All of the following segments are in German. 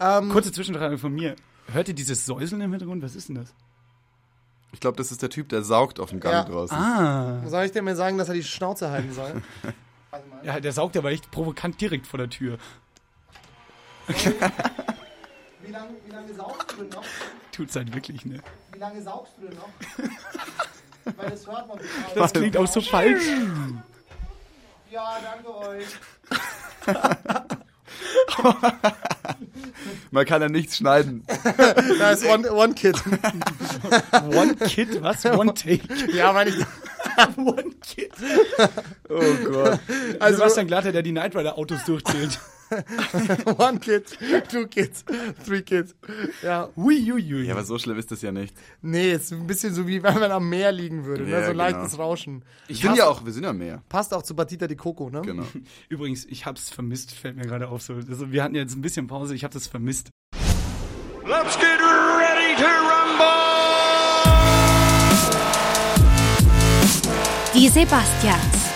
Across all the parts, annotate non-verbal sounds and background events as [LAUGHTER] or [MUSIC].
Ähm, Kurze Zwischenfrage von mir. Hört ihr dieses Säuseln im Hintergrund? Was ist denn das? Ich glaube, das ist der Typ, der saugt auf dem Gang Ja. draußen. Ah. soll ich dir mal sagen, dass er die Schnauze halten soll? [LAUGHS] Ja, der saugt aber echt provokant direkt vor der Tür. [LAUGHS] Wie lange, wie lange saugst du denn noch? [LAUGHS] Tut's halt wirklich, ne? Wie lange saugst du denn noch? Weil das hört man Das klingt auch so falsch. Ja, danke euch. [LAUGHS] Man kann ja nichts schneiden. [LAUGHS] Da ist One, one Kid. One Kid, was? [LAUGHS] One Take. Ja, weil ich. One Kid. Oh Gott. Also, Sebastian Glatter, der die Knight Rider Autos durchzählt. [LAUGHS] One Kid, two Kids, three Kids. Ja. Hui, hui, hui. Ja, aber so schlimm ist das ja nicht. Nee, ist ein bisschen so wie wenn man am Meer liegen würde. ne? Ja, So genau. leichtes Rauschen. Ich bin ja auch, wir sind ja mehr. Passt auch zu Batita di Coco, ne? Genau. [LAUGHS] Übrigens, ich hab's vermisst, fällt mir gerade auf. So. Also, wir hatten jetzt ein bisschen Pause, ich hab das vermisst. Let's get ready to rumble! Die Sebastians.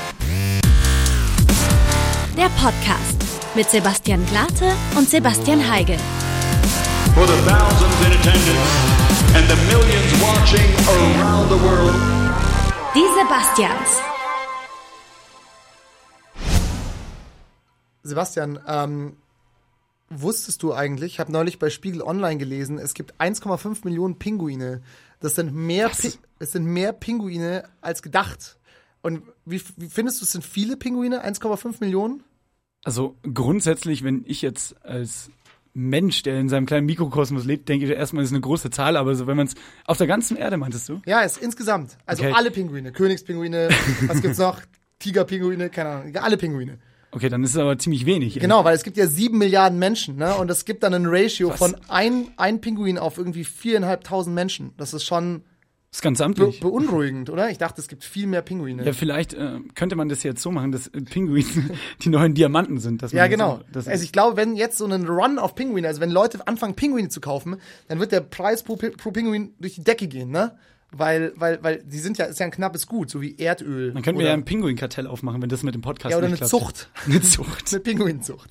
Der Podcast mit Sebastian Glate und Sebastian Heigel. For the thousands in attendance and the millions watching around the world. Die Sebastians. Sebastian, ähm, wusstest du eigentlich, ich habe neulich bei Spiegel Online gelesen, es gibt 1,5 Millionen Pinguine. Das sind mehr, Pi es sind mehr Pinguine als gedacht. Und wie, wie findest du, es sind viele Pinguine? 1,5 Millionen? Also grundsätzlich, wenn ich jetzt als Mensch, der in seinem kleinen Mikrokosmos lebt, denke ich erstmal, ist eine große Zahl, aber so wenn man es auf der ganzen Erde meintest du? Ja, ist insgesamt. Also Okay. alle Pinguine. Königspinguine, was gibt's noch? [LAUGHS] Tigerpinguine, keine Ahnung. Alle Pinguine. Okay, dann ist es aber ziemlich wenig. ey. Genau, weil es gibt ja sieben Milliarden Menschen, ne? Und es gibt dann ein Ratio Was? von ein, ein Pinguin auf irgendwie viereinhalbtausend Menschen. Das ist schon Das ist ganz be amtlich. beunruhigend, oder? Ich dachte, es gibt viel mehr Pinguine. Ja, vielleicht äh, könnte man das jetzt so machen, dass äh, Pinguine [LAUGHS] die neuen Diamanten sind. Ja, genau. auch- also ich glaube, wenn jetzt so ein Run auf Pinguine, also wenn Leute anfangen, Pinguine zu kaufen, dann wird der Preis pro, Pi- pro Pinguin durch die Decke gehen, ne? Weil, weil, weil die sind ja, ist ja ein knappes Gut, so wie Erdöl. dann könnten wir ja ein Pinguinkartell aufmachen, wenn das mit dem Podcast ja, oder nicht eine klappt. Zucht. [LAUGHS] Eine Zucht. Eine Pinguinzucht.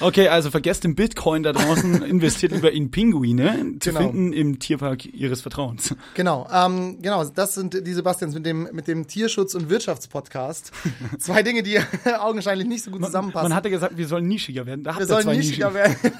Okay, also vergesst den Bitcoin da draußen, [LAUGHS] investiert lieber in Pinguine, zu Genau. finden im Tierpark ihres Vertrauens. Genau, ähm, genau, das sind die Sebastians mit dem, mit dem Tierschutz- und Wirtschaftspodcast. [LAUGHS] Zwei Dinge, die augenscheinlich nicht so gut zusammenpassen. Man hatte gesagt, wir sollen nischiger werden. Da Wir sollen nischiger Nischen. werden.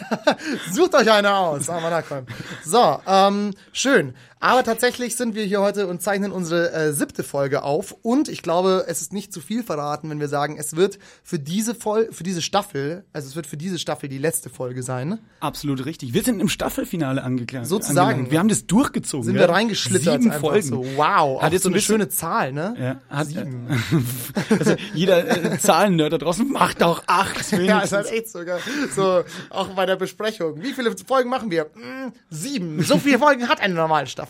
Sucht euch eine aus. Aber na komm. So, ähm, schön. Aber tatsächlich sind wir hier heute und zeichnen unsere äh, siebte Folge auf. Und ich glaube, es ist nicht zu viel verraten, wenn wir sagen, es wird für diese Fol für diese Staffel, also es wird für diese Staffel die letzte Folge sein. Absolut richtig. Wir sind im Staffelfinale angeklagt. Sozusagen. angelangt. Wir haben das durchgezogen. Sind ja. wir reingeschlittert Sieben Folgen. so. Wow, Hat jetzt so ein eine bisschen- schöne Zahl, ne? Ja, hat, [LAUGHS] also jeder äh, Zahlennerd da draußen macht auch acht. [LAUGHS] Ja, wenigstens. ist halt echt sogar so, auch bei der Besprechung. Wie viele Folgen machen wir? Hm, sieben. So viele Folgen hat eine normale Staffel.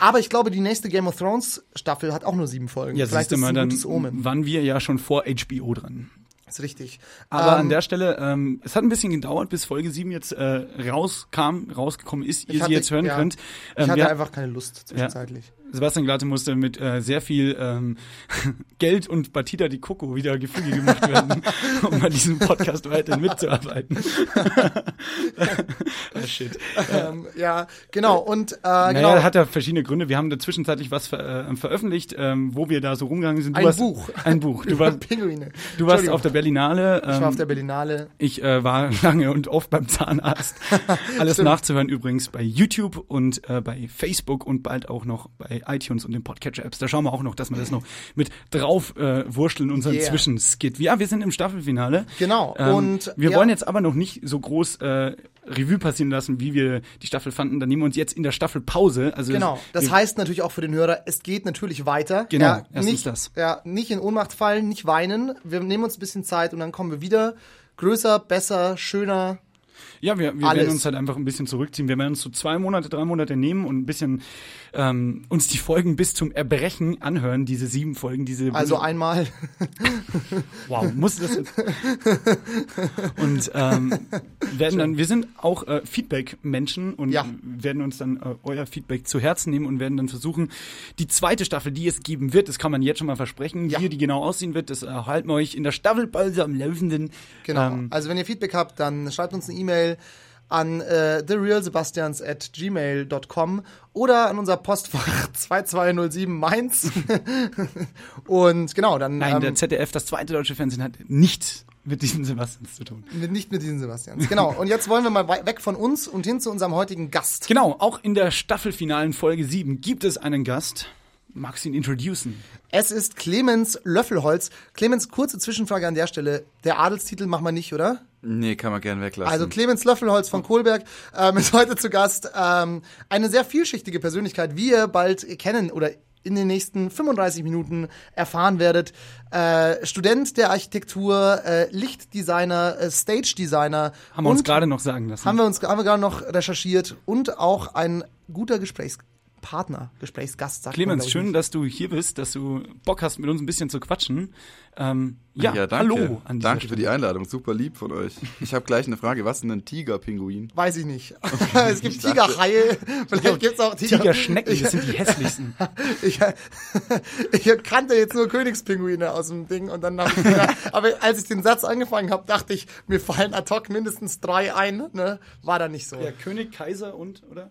Aber ich glaube, die nächste Game of Thrones Staffel hat auch nur sieben Folgen. ja, Vielleicht ist es mal, ein dann gutes Omen. waren wir ja schon vor HBO dran. Ist richtig. Aber Ähm, an der Stelle, ähm, es hat ein bisschen gedauert, bis Folge 7 jetzt äh, rauskam, rausgekommen ist, ihr ich sie hatte- jetzt hören ja, könnt. ich Ähm, hatte wir- einfach keine Lust zwischenzeitlich. Sebastian Glatte musste mit äh, sehr viel ähm, [LAUGHS] Geld und Batida di Coco wieder Gefüge gemacht werden, [LAUGHS] um an diesem Podcast weiterhin mitzuarbeiten. [LAUGHS] ah, shit. Ähm, ja, genau. Und äh, Naja, genau. hat ja verschiedene Gründe. Wir haben da zwischenzeitlich was ver äh, veröffentlicht, ähm, wo wir da so rumgegangen sind. Du Ein warst, Buch. Ein Buch. Du warst, Pinguine. du warst auf der Berlinale. Ähm, Ich war auf der Berlinale. Ich äh, war lange und oft beim Zahnarzt. Alles Stimmt. nachzuhören übrigens bei YouTube und äh, bei Facebook und bald auch noch bei iTunes und den Podcatcher-Apps. Da schauen wir auch noch, dass wir das noch mit drauf äh, wursteln, unseren Yeah. Zwischenskit. Ja, wir sind im Staffelfinale. Genau. Ähm, Und, wir ja. wollen jetzt aber noch nicht so groß äh, Revue passieren lassen, wie wir die Staffel fanden. Dann nehmen wir uns jetzt in der Staffelpause. Also Genau. Das heißt natürlich auch für den Hörer, es geht natürlich weiter. Genau, Ja, erstens nicht, das. Ja, nicht in Ohnmacht fallen, nicht weinen. Wir nehmen uns ein bisschen Zeit und dann kommen wir wieder. Größer, besser, schöner. Ja, wir, wir Alles. werden uns halt einfach ein bisschen zurückziehen. Wir werden uns so zwei Monate, drei Monate nehmen und ein bisschen ähm, uns die Folgen bis zum Erbrechen anhören, diese sieben Folgen, diese Also einmal. [LAUGHS] wow, muss das jetzt? und ähm, werden dann, wir sind auch äh, Feedback-Menschen und Ja. werden uns dann äh, euer Feedback zu Herzen nehmen und werden dann versuchen, die zweite Staffel, die es geben wird, das kann man jetzt schon mal versprechen, Ja. wie die genau aussehen wird, das erhalten wir euch in der Staffelpause am Laufenden. Genau. Ähm, also wenn ihr Feedback habt, dann schreibt uns eine E-Mail an äh, therealsebastians at gmail.com oder an unser Postfach [LAUGHS] 2207 Mainz. [LAUGHS] Und genau, dann Nein, der ähm, ZDF, das zweite deutsche Fernsehen, hat nichts mit diesen Sebastians zu tun. mit, nicht mit diesen Sebastians. Genau, und jetzt wollen wir mal weg von uns und hin zu unserem heutigen Gast. Genau, auch in der staffelfinalen Folge 7 gibt es einen Gast. Magst du ihn introducen? Es ist Clemens Löffelholz. Clemens, kurze Zwischenfrage an der Stelle. Der Adelstitel machen wir nicht, oder? Nee, kann man gern weglassen. Also Clemens Löffelholz von Kohlberg ähm, ist heute zu Gast. Ähm, eine sehr vielschichtige Persönlichkeit, wie ihr bald kennen oder in den nächsten 35 Minuten erfahren werdet. Äh, Student der Architektur, äh, Lichtdesigner, äh, Stage-Designer. Haben wir uns gerade noch sagen lassen. haben wir uns haben wir gerade noch recherchiert und auch ein guter Gesprächspartner, Gesprächsgast, sagt man, Clemens, ich, schön, dass du hier bist, dass du Bock hast, mit uns ein bisschen zu quatschen. Ähm, ja, danke. hallo an Danke für Stelle. die Einladung, super lieb von euch. Ich habe gleich eine Frage, was ist denn ein Tigerpinguin? Weiß ich nicht. [LAUGHS] es gibt Tigerhaie, [LAUGHS] vielleicht gibt's auch Tiger Tigerschnecken, das sind die hässlichsten. [LAUGHS] Ich, ich kannte jetzt nur Königspinguine aus dem Ding und dann dachte ich, mir, aber als ich den Satz angefangen habe, dachte ich, mir fallen ad hoc mindestens drei ein. Ne? War da nicht so. Der König, Kaiser und, oder?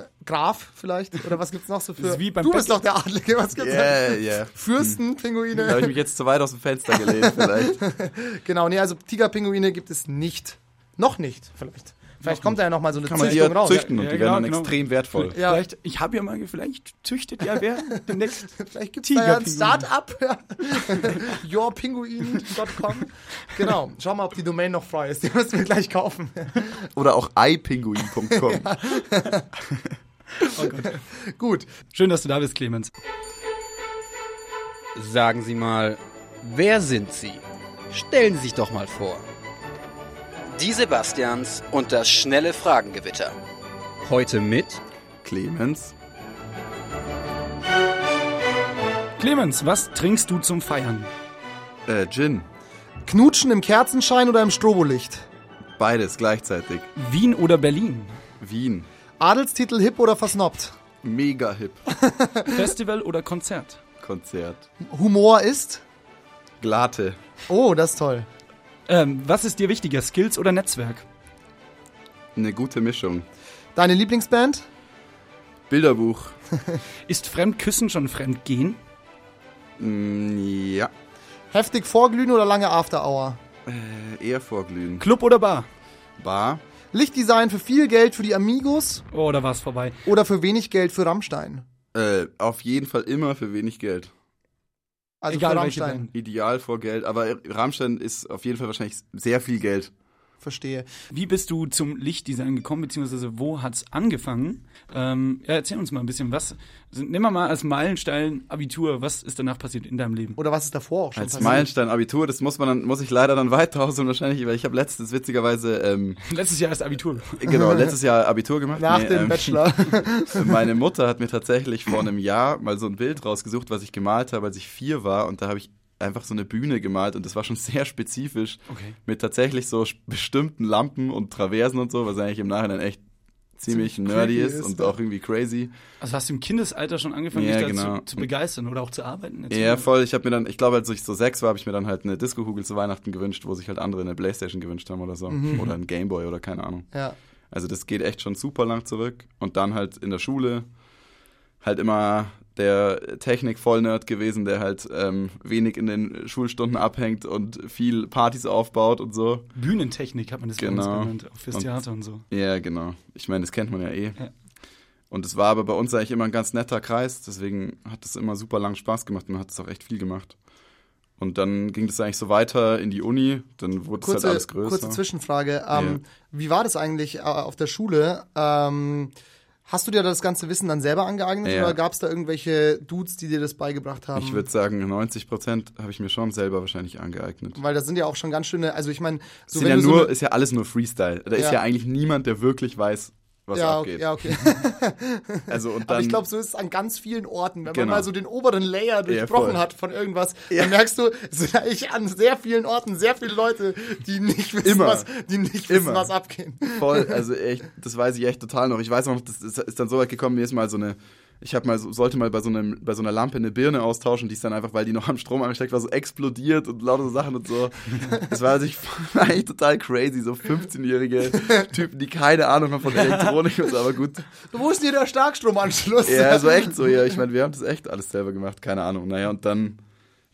Äh, Graf vielleicht? Oder was gibt's noch so für? ist wie beim du bist Bett- doch der Adlige. Was gibt's Yeah, da? yeah. Fürstenpinguine. Da habe ich mich jetzt zu weit aus dem Fenster gelehnt vielleicht. [LAUGHS] Genau, nee, also Tigerpinguine gibt es nicht. Noch nicht, vielleicht. Vielleicht kommt da ja noch mal so eine Kann man die Züchtung ja raus. züchten und Ja, die genau, werden dann genau. extrem wertvoll. Ja. Vielleicht, ich habe ja mal, vielleicht züchtet ja wer [LAUGHS] demnächst. Vielleicht gibt's da ja ein. Start-up. [LAUGHS] Yourpinguin.com. Genau. Schau mal, ob die Domain noch frei ist. Die müssen wir gleich kaufen. [LAUGHS] Oder auch eipinguin.com. Gut. Schön, dass du da bist, Clemens. Sagen Sie mal, wer sind Sie? Stellen Sie sich doch mal vor. Die Sebastians und das schnelle Fragengewitter. Heute mit Clemens, Clemens, was trinkst du zum Feiern? äh, Gin, Knutschen im Kerzenschein oder im Strobolicht? beides gleichzeitig. Wien oder Berlin? Wien, Adelstitel hip oder versnobbt? mega hip. [LAUGHS] Festival oder Konzert? Konzert. Humor ist? Glate, Oh, das ist toll. Ähm, was ist dir wichtiger, Skills oder Netzwerk? eine gute Mischung. Deine Lieblingsband? Bilderbuch, [LAUGHS] Ist Fremdküssen schon Fremdgehen? mm, ja, Heftig vorglühen oder lange After Hour? äh, eher vorglühen. Club oder Bar? Bar, Lichtdesign für viel Geld für die Amigos Oh, da war's vorbei. oder für wenig Geld für Rammstein? äh, auf jeden Fall immer für wenig Geld. Also Egal für Rammstein. Ideal vor Geld, aber Rammstein ist auf jeden Fall wahrscheinlich sehr viel Geld. Verstehe. Wie bist du zum Lichtdesign gekommen, beziehungsweise wo hat's angefangen? Ähm, ja, erzähl uns mal ein bisschen, was, also, nimm mal mal als Meilenstein Abitur, was ist danach passiert in deinem Leben? Oder was ist davor auch schon Als passiert? Meilenstein Abitur, das muss man dann, muss ich leider dann [LAUGHS] weiter ausholen wahrscheinlich, weil ich habe letztens witzigerweise, ähm, [LAUGHS] Letztes Jahr erst Abitur. genau, [LAUGHS] letztes Jahr Abitur gemacht. Nach Nee, dem ähm, Bachelor. Meine Mutter hat mir tatsächlich vor einem Jahr mal so ein Bild rausgesucht, was ich gemalt habe, als ich vier war und da habe ich einfach so eine Bühne gemalt und das war schon [LAUGHS] sehr spezifisch Okay. mit tatsächlich so bestimmten Lampen und Traversen und so, was eigentlich im Nachhinein echt ziemlich nerdy ist ist, und auch irgendwie crazy. Also hast du im Kindesalter schon angefangen, Ja, dich dazu genau. zu begeistern oder auch zu arbeiten? Ja, voll. Ich habe mir dann, ich glaube, als ich so sechs war, habe ich mir dann halt eine Disco-Kugel zu Weihnachten gewünscht, wo sich halt andere eine Playstation gewünscht haben oder so. Oder ein Gameboy oder keine Ahnung. ja. Also das geht echt schon super lang zurück. Und dann halt in der Schule halt immer der Technik-Vollnerd gewesen, der halt ähm, wenig in den Schulstunden abhängt und viel Partys aufbaut und so. Bühnentechnik hat man das bei uns Genau. genannt, auch fürs Und- Theater und so. Ja, genau. Ich meine, das kennt man ja eh. Ja. Und es war aber bei uns eigentlich immer ein ganz netter Kreis, deswegen hat es immer super lang Spaß gemacht und man hat es auch echt viel gemacht. Und dann ging das eigentlich so weiter in die Uni, dann wurde es halt Kurze, alles größer. kurze Zwischenfrage. Ähm, Ja. Wie war das eigentlich äh, auf der Schule? Ähm, hast du dir das ganze Wissen dann selber angeeignet Ja. oder gab es da irgendwelche Dudes, die dir das beigebracht haben? Ich würde sagen, 90 Prozent habe ich mir schon selber wahrscheinlich angeeignet. Weil das sind ja auch schon ganz schöne, also ich meine, so ja nur, so ist ja alles nur Freestyle. Da ist Ja. ja eigentlich niemand, der wirklich weiß, was ja, abgeht. okay, ja, okay. [LAUGHS] Also und [LAUGHS] Aber dann, ich glaube, so ist es an ganz vielen Orten. Wenn man Genau. mal so den oberen Layer durchbrochen voll. hat von irgendwas, dann merkst du, eigentlich an sehr vielen Orten sehr viele Leute, die nicht wissen, Immer. was, die nicht wissen, Immer. was abgeht. voll, also [LAUGHS] echt, das weiß ich echt total noch. Ich weiß noch, das ist, ist dann so weit gekommen, mir ist mal so eine ich habe mal so, sollte mal bei so einem bei so einer Lampe eine Birne austauschen, die ist dann einfach, weil die noch am Strom angesteckt war, so explodiert und lauter so Sachen und so. Das war also ich [LAUGHS] eigentlich total crazy, so 15-jährige Typen, die keine Ahnung haben von Elektronik und so, aber gut. Wo ist denn hier der Starkstromanschluss? Ja, also echt so, ja. Ich meine, wir haben das echt alles selber gemacht, keine Ahnung. Naja, und dann,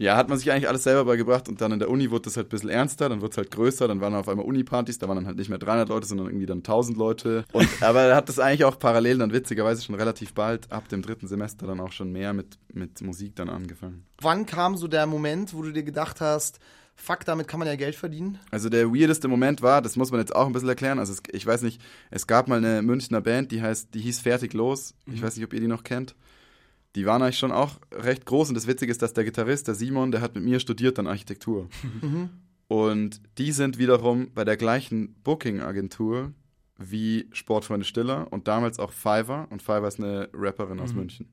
ja, hat man sich eigentlich alles selber beigebracht und dann in der Uni wurde das halt ein bisschen ernster, dann wurde es halt größer, dann waren auf einmal Uni-Partys, da waren dann halt nicht mehr 300 Leute, sondern irgendwie dann 1000 Leute. Und, [LAUGHS] aber er hat das eigentlich auch parallel dann witzigerweise schon relativ bald, ab dem dritten Semester dann auch schon mehr mit, mit Musik dann angefangen. Wann kam so der Moment, wo du dir gedacht hast, fuck, damit kann man ja Geld verdienen? Also der weirdeste Moment war, das muss man jetzt auch ein bisschen erklären, also es, ich weiß nicht, es gab mal eine Münchner Band, die heißt, die hieß Fertig Los, ich weiß nicht, ob ihr die noch kennt. Die waren eigentlich schon auch recht groß und das Witzige ist, dass der Gitarrist, der Simon, der hat mit mir studiert dann Architektur. Und die sind wiederum bei der gleichen Booking-Agentur wie Sportfreunde Stiller und damals auch Fiverr und Fiverr ist eine Rapperin aus München.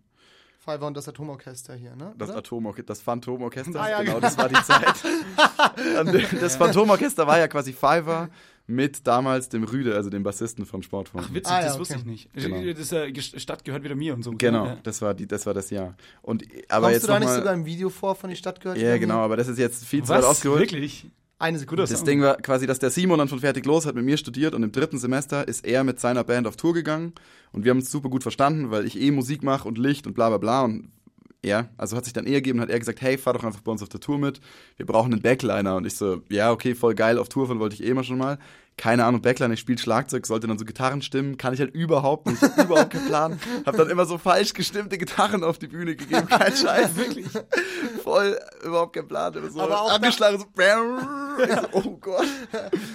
Fiverr und das Atomorchester hier, ne? Das? Atomorchester, das Phantomorchester, Ah, ja, genau, genau. das war die Zeit. [LAUGHS] Das Phantomorchester war ja quasi Fiverr mit damals dem Rüde, also dem Bassisten von Sportfreund. Ach, witzig, Ah, ja, das okay. wusste ich nicht. Genau. Das äh, Stadt gehört wieder mir und so. Genau, Ja. das war die, das war das Jahr. Und aber Kommst jetzt du da noch nicht sogar im Video vor von die Stadt gehört? Ja, genau, aber das ist jetzt viel zu weit Was? ausgeholt. Wirklich? Eine Sekunde. Das Ding war quasi, dass der Simon dann von Fertig Los hat mit mir studiert und im dritten Semester ist er mit seiner Band auf Tour gegangen und wir haben uns super gut verstanden, weil ich eh Musik mache und Licht und bla bla bla und ja, also hat sich dann eher gegeben, hat er gesagt, hey, fahr doch einfach bei uns auf der Tour mit, wir brauchen einen Backliner und ich so, ja, okay, voll geil, auf Tour von wollte ich eh immer schon mal. Keine Ahnung, Backliner, ich spiele Schlagzeug, sollte dann so Gitarren stimmen, kann ich halt überhaupt nicht, hab [LAUGHS] überhaupt keinen Plan. Hab dann immer so falsch gestimmte Gitarren auf die Bühne gegeben, kein [LAUGHS] Scheiß, wirklich. Voll, überhaupt kein Plan. Immer so Aber auch da- angeschlagen, so, [LAUGHS] so, oh Gott.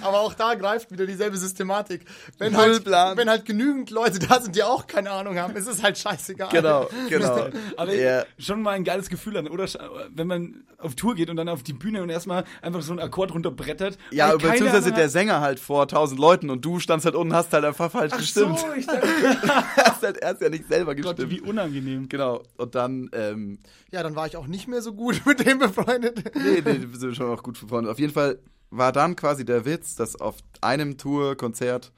Aber auch da greift wieder dieselbe Systematik. Wenn Null halt, Plan. wenn halt genügend Leute da sind, die auch keine Ahnung haben, ist es halt scheißegal. Genau, genau. Aber Ja. schon mal ein geiles Gefühl an, oder? Wenn man auf Tour geht und dann auf die Bühne und erstmal einfach so einen Akkord runterbrettert. Ja, beziehungsweise der Sänger halt vor tausend Leuten und du standst halt unten, hast halt einfach falsch Ach gestimmt. so, ich [LAUGHS] dachte, ist halt, er ist ja nicht selber Gott, gestimmt. wie unangenehm. Genau. Und dann, ähm, Ja, dann war ich auch nicht mehr so gut [LAUGHS] mit dem befreundet. nee, nee, wir sind schon auch gut befreundet. Auf jeden Fall war dann quasi der Witz, dass auf einem Tourkonzert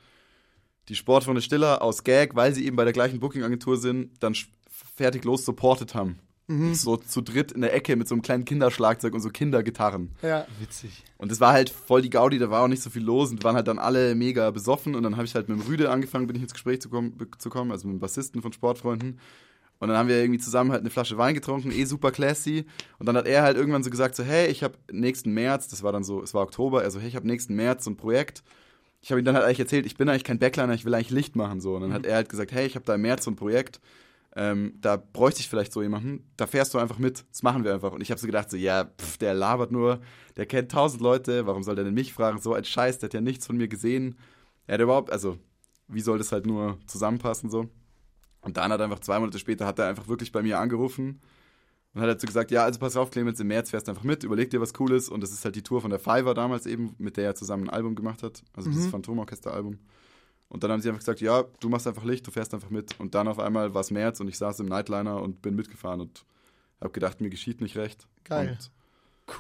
die Sportfreunde Stiller aus Gag, weil sie eben bei der gleichen Booking-Agentur sind, dann fertig los supported haben. So zu dritt in der Ecke mit so einem kleinen Kinderschlagzeug und so Kindergitarren. Ja. Witzig. Und es war halt voll die Gaudi, da war auch nicht so viel los und waren halt dann alle mega besoffen und dann habe ich halt mit dem Rüde angefangen, bin ich ins Gespräch zu kommen, zu kommen, also mit dem Bassisten von Sportfreunden. Und dann haben wir irgendwie zusammen halt eine Flasche Wein getrunken, eh super classy. Und dann hat er halt irgendwann so gesagt, so, hey, ich habe nächsten März, das war dann so, es war Oktober, also hey, ich habe nächsten März so ein Projekt. Ich habe ihm dann halt eigentlich erzählt, ich bin eigentlich kein Backliner, ich will eigentlich Licht machen so. Und dann hat er halt gesagt, hey, ich habe da im März so ein Projekt, ähm, da bräuchte ich vielleicht so jemanden, da fährst du einfach mit, das machen wir einfach. Und ich habe so gedacht, so, ja, pff, der labert nur, der kennt tausend Leute, warum soll der denn mich fragen? So ein Scheiß, der hat ja nichts von mir gesehen. Er hat überhaupt, also, wie soll das halt nur zusammenpassen so? Und dann hat einfach zwei Monate später, hat er einfach wirklich bei mir angerufen und hat dazu gesagt, ja, also pass auf, Clemens, im März fährst du einfach mit, überleg dir was Cooles. Und das ist halt die Tour von der Fiverr damals eben, mit der er zusammen ein Album gemacht hat, also dieses Phantomorchester-Album. Und dann haben sie einfach gesagt, ja, du machst einfach Licht, du fährst einfach mit. Und dann auf einmal war es März und ich saß im Nightliner und bin mitgefahren und habe gedacht, mir geschieht nicht recht. Geil. Und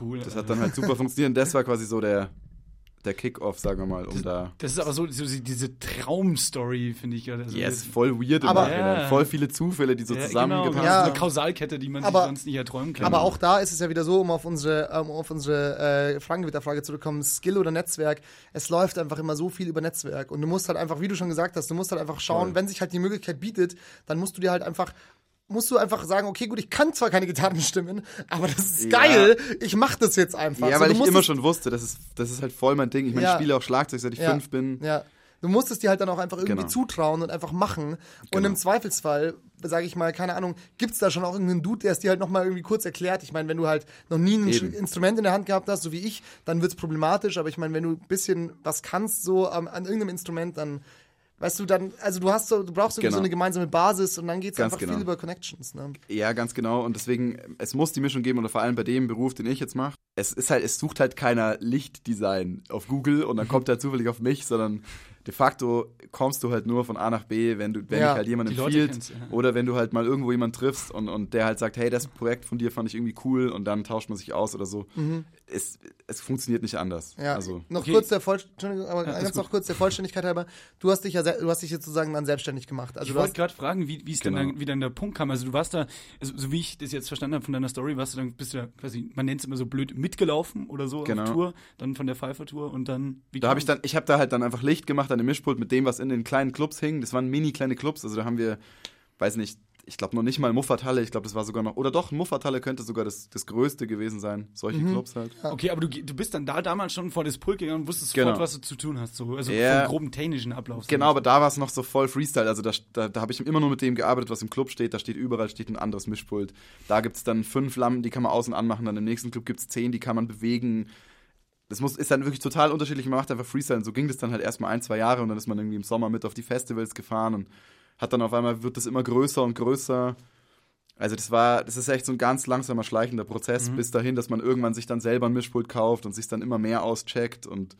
Cool. das hat dann halt super funktioniert. Und das war quasi so der, der Kick-Off, sagen wir mal, um da. Das ist aber so, so diese Traumstory, finde ich gerade. Also Yes, voll weird Aber-. Ja. Voll viele Zufälle, die so ja, genau, zusammengepasst Ja. so eine Kausalkette, die man Aber- sich sonst nicht erträumen kann. Aber auch da ist es ja wieder so, um auf unsere, um auf unsere äh, Fragengewitterfrage zurückzukommen, Skill oder Netzwerk, es läuft einfach immer so viel über Netzwerk. Und du musst halt einfach, wie du schon gesagt hast, du musst halt einfach schauen, Voll. wenn sich halt die Möglichkeit bietet, dann musst du dir halt einfach musst du einfach sagen, okay, gut, ich kann zwar keine Gitarren stimmen, aber das ist Ja. geil, ich mach das jetzt einfach. Ja, So, weil ich immer es- schon wusste, das ist, das ist halt voll mein Ding. Ich meine, Ja. ich spiele auch Schlagzeug, seit ich Ja. fünf bin. Ja. Du musst es dir halt dann auch einfach irgendwie Genau. zutrauen und einfach machen. Und Genau. im Zweifelsfall, sage ich mal, keine Ahnung, gibt's da schon auch irgendeinen Dude, der es dir halt nochmal irgendwie kurz erklärt. Ich meine, wenn du halt noch nie ein Eben. Instrument in der Hand gehabt hast, so wie ich, dann wird's problematisch. Aber ich meine, wenn du ein bisschen was kannst, so am- an irgendeinem Instrument, dann weißt du, dann, also du hast so, du brauchst irgendwie Genau. so eine gemeinsame Basis und dann geht's Ganz einfach genau. viel über Connections. Ne? Ja, ganz genau. Und deswegen, es muss die Mischung geben, oder vor allem bei dem Beruf, den ich jetzt mache. Es ist halt, es sucht halt keiner Lichtdesign auf Google und dann kommt er zufällig auf mich, sondern de facto kommst du halt nur von A nach B, wenn du, wenn Ja, dich halt jemand empfiehlt kennst, ja. oder wenn du halt mal irgendwo jemanden triffst und, und der halt sagt, hey, das Projekt von dir fand ich irgendwie cool und dann tauscht man sich aus oder so. Es, es funktioniert nicht anders. Mhm. Ja, Also, noch Okay. kurz der Voll Entschuldigung, aber ganz noch kurz der Vollständigkeit halber. Du hast dich ja, du hast dich jetzt sozusagen dann selbstständig gemacht. Also Ich du wollte gerade fragen, wie, wie es Genau. dann, wie dann der Punkt kam. Also du warst da, also, so wie ich das jetzt verstanden habe von deiner Story, warst du dann, bist du ja quasi, man nennt es immer so blöd, mitgelaufen oder so Genau. auf Tour, dann von der Pfeiffer-Tour und dann, wie Da habe ich dann, ich habe da halt dann einfach Licht gemacht an dem Mischpult mit dem, was in den kleinen Clubs hing. Das waren mini kleine Clubs, also da haben wir, weiß nicht, ich glaube noch nicht mal Muffathalle, ich glaube, das war sogar noch, oder doch, Muffathalle könnte sogar das, das größte gewesen sein, solche Mhm. Clubs halt. Okay, aber du, du bist dann da damals schon vor das Pult gegangen und wusstest Genau. sofort, was du zu tun hast. So. Also Ja. vom groben technischen Ablauf. Genau, aber da war es noch so voll Freestyle. Also da, da, da habe ich immer nur mit dem gearbeitet, was im Club steht. Da steht überall steht ein anderes Mischpult. Da gibt es dann fünf Lampen, die kann man außen anmachen. Dann im nächsten Club gibt es zehn, die kann man bewegen. Das muss, ist dann wirklich total unterschiedlich. Man macht einfach Freestyle. Und so ging das dann halt erstmal ein, zwei Jahre. Und dann ist man irgendwie im Sommer mit auf die Festivals gefahren und hat dann auf einmal, wird das immer größer und größer. Also das war, das ist echt so ein ganz langsamer, schleichender Prozess bis dahin, dass man irgendwann sich dann selber ein Mischpult kauft und sich dann immer mehr auscheckt und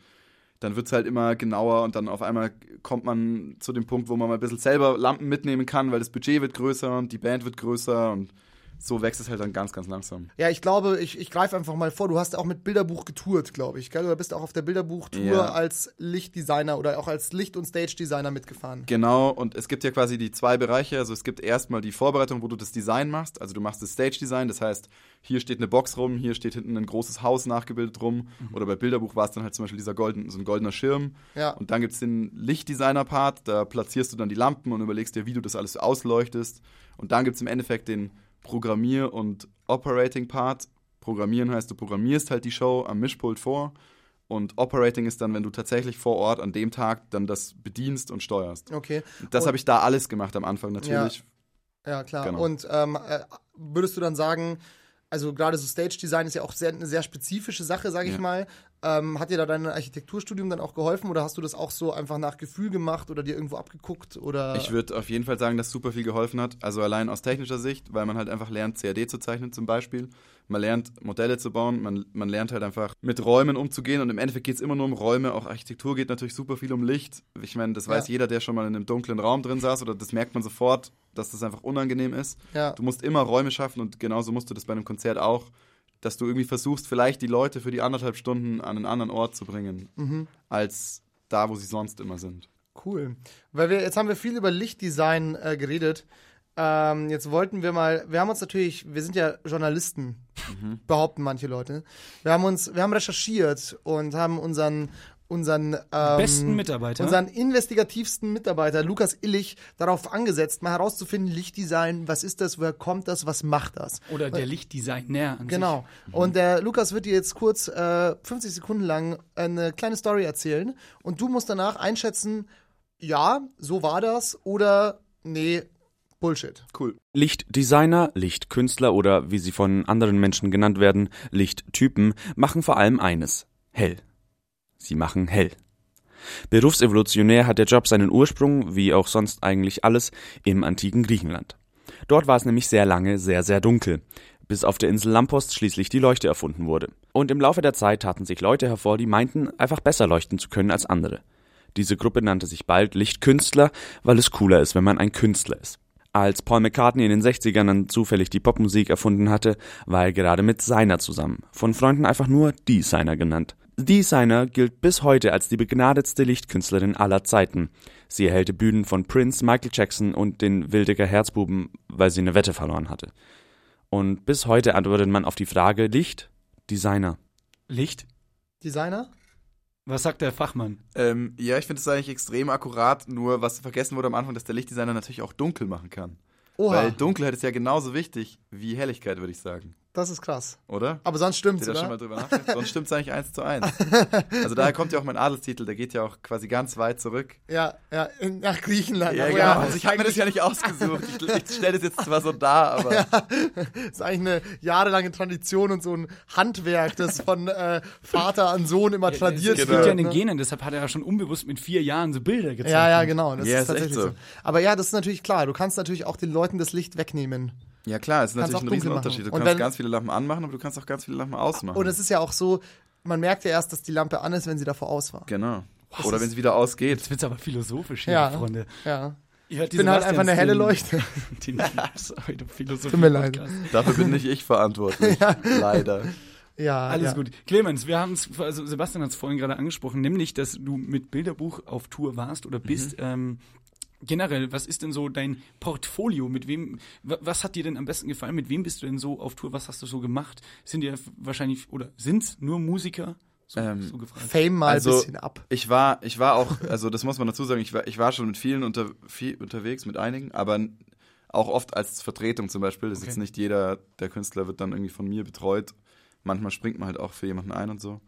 dann wird es halt immer genauer und dann auf einmal kommt man zu dem Punkt, wo man mal ein bisschen selber Lampen mitnehmen kann, weil das Budget wird größer und die Band wird größer und so wächst es halt dann ganz, ganz langsam. ja, ich glaube, ich, ich greife einfach mal vor. Du hast auch mit Bilderbuch getourt, glaube ich. Gell? Oder bist auch auf der Bilderbuch-Tour Ja. als Lichtdesigner oder auch als Licht- und Stage-Designer mitgefahren. Genau, und es gibt ja quasi die zwei Bereiche. Also es gibt erstmal die Vorbereitung, wo du das Design machst. Also du machst das Stage-Design, das heißt, hier steht eine Box rum, hier steht hinten ein großes Haus nachgebildet rum. Oder bei Bilderbuch war es dann halt zum Beispiel dieser golden, so ein goldener Schirm. Ja. Und dann gibt es den Lichtdesigner-Part, da platzierst du dann die Lampen und überlegst dir, wie du das alles ausleuchtest. Und dann gibt es im Endeffekt den Programmier- und Operating-Part. Programmieren heißt, du programmierst halt die Show am Mischpult vor. Und Operating ist dann, wenn du tatsächlich vor Ort an dem Tag dann das bedienst und steuerst. Okay. Das habe ich da alles gemacht am Anfang natürlich. Ja, klar. Genau. Und ähm, äh, würdest du dann sagen, also gerade so Stage-Design ist ja auch sehr, eine sehr spezifische Sache, sage ich Ja. mal. Ähm, hat dir da dein Architekturstudium dann auch geholfen oder hast du das auch so einfach nach Gefühl gemacht oder dir irgendwo abgeguckt? Oder Ich würde auf jeden Fall sagen, dass super viel geholfen hat. Also allein aus technischer Sicht, weil man halt einfach lernt, CAD zu zeichnen zum Beispiel. Man lernt, Modelle zu bauen. Man, man lernt halt einfach mit Räumen umzugehen. Und im Endeffekt geht es immer nur um Räume. Auch Architektur geht natürlich super viel um Licht. Ich meine, das weiß Ja. jeder, der schon mal in einem dunklen Raum drin saß. Oder das merkt man sofort, dass das einfach unangenehm ist. Ja. Du musst immer Räume schaffen. Und genauso musst du das bei einem Konzert auch. Dass du irgendwie versuchst, vielleicht die Leute für die anderthalb Stunden an einen anderen Ort zu bringen. Als da, wo sie sonst immer sind. Cool. Weil wir, jetzt haben wir viel über Lichtdesign äh, geredet. Ähm, jetzt wollten wir mal, wir haben uns natürlich, wir sind ja Journalisten, behaupten manche Leute. Wir haben uns, wir haben recherchiert und haben unseren, unseren ähm, Besten Mitarbeiter. unseren investigativsten Mitarbeiter Lukas Illich darauf angesetzt, mal herauszufinden, Lichtdesign, was ist das, woher kommt das, was macht das? Oder der Lichtdesigner an Genau. Und der Lukas wird dir jetzt kurz äh, 50 Sekunden lang eine kleine Story erzählen und du musst danach einschätzen, ja, so war das oder nee, Bullshit. Cool. Lichtdesigner, Lichtkünstler oder wie sie von anderen Menschen genannt werden, Lichttypen, machen vor allem eines. Hell. Sie machen hell. Berufsevolutionär hat der Job seinen Ursprung, wie auch sonst eigentlich alles, im antiken Griechenland. Dort war es nämlich sehr lange sehr, sehr dunkel, bis auf der Insel Lampost schließlich die Leuchte erfunden wurde. Und im Laufe der Zeit taten sich Leute hervor, die meinten, einfach besser leuchten zu können als andere. Diese Gruppe nannte sich bald Lichtkünstler, weil es cooler ist, wenn man ein Künstler ist. Als Paul McCartney in den 60ern dann zufällig die Popmusik erfunden hatte, war er gerade mit Seiner zusammen, von Freunden einfach nur die Seiner genannt. Die Seiner gilt bis heute als die begnadetste Lichtkünstlerin aller Zeiten. Sie erhellte Bühnen von Prince, Michael Jackson und den Wildecker Herzbuben, weil sie eine Wette verloren hatte. Und bis heute antwortet man auf die Frage Licht, Designer. Licht? Designer? Was sagt der Fachmann? Ähm, ja, ich finde es eigentlich extrem akkurat, nur was vergessen wurde am Anfang, dass der Lichtdesigner natürlich auch dunkel machen kann. Oha, Weil Dunkelheit ist ja genauso wichtig wie Helligkeit, würde ich sagen. Das ist krass. Oder? Aber sonst ihr da schon mal oder? drüber nachgedacht? Sonst stimmt es eigentlich eins zu eins. [LAUGHS] Also daher kommt ja auch mein Adelstitel, der geht ja auch quasi ganz weit zurück. Ja, ja, in, nach Griechenland. Ja, Aber genau. Also ich habe mir das ja nicht ausgesucht. Ich, ich [LAUGHS] stelle das jetzt zwar so dar, aber ist eigentlich eine jahrelange Tradition und so ein Handwerk, das von äh, Vater an Sohn immer tradiert Es Genau. liegt ja wird. in den ne? Genen, deshalb hat er ja schon unbewusst mit vier Jahren so Bilder gezeichnet. Ja, ja, genau. Das Ja, ist ist echt tatsächlich so. so. Aber ja, das ist natürlich klar. Du kannst natürlich auch den Leuten das Licht wegnehmen. Ja klar, es ist Kannst natürlich ein Riesenunterschied. Du. Und kannst wenn- ganz viele Lampen anmachen, aber du kannst auch ganz viele Lampen ausmachen. Und es ist ja auch so, man merkt ja erst, dass die Lampe an ist, wenn sie davor aus war. genau. Oder wenn es wieder ausgeht. Jetzt wird's aber philosophisch hier, Ja. Freunde. Ja. Ich bin halt einfach eine helle Leuchte. [LAUGHS] Den heute Philosophie Tut mir leid. Dafür bin nicht ich verantwortlich. [LAUGHS] Leider. Ja, Alles ja. gut. Clemens, wir haben es, also Sebastian hat es vorhin gerade angesprochen, nämlich, dass du mit Bilderbuch auf Tour warst oder bist. Ähm, generell, was ist denn so dein Portfolio? Mit wem, wa- was hat dir denn am besten gefallen? Mit wem bist du denn so auf Tour? Was hast du so gemacht? Sind dir wahrscheinlich, oder sind's nur Musiker? So, Ähm, so gefragt. Fame mal Also- ein bisschen ab. Ich war, ich war auch, also das muss man dazu sagen, ich war, ich war schon mit vielen unter, viel, unterwegs, mit einigen, aber auch oft als Vertretung zum Beispiel. Das ist Okay. jetzt nicht jeder der Künstler wird dann irgendwie von mir betreut. Manchmal springt man halt auch für jemanden ein und so.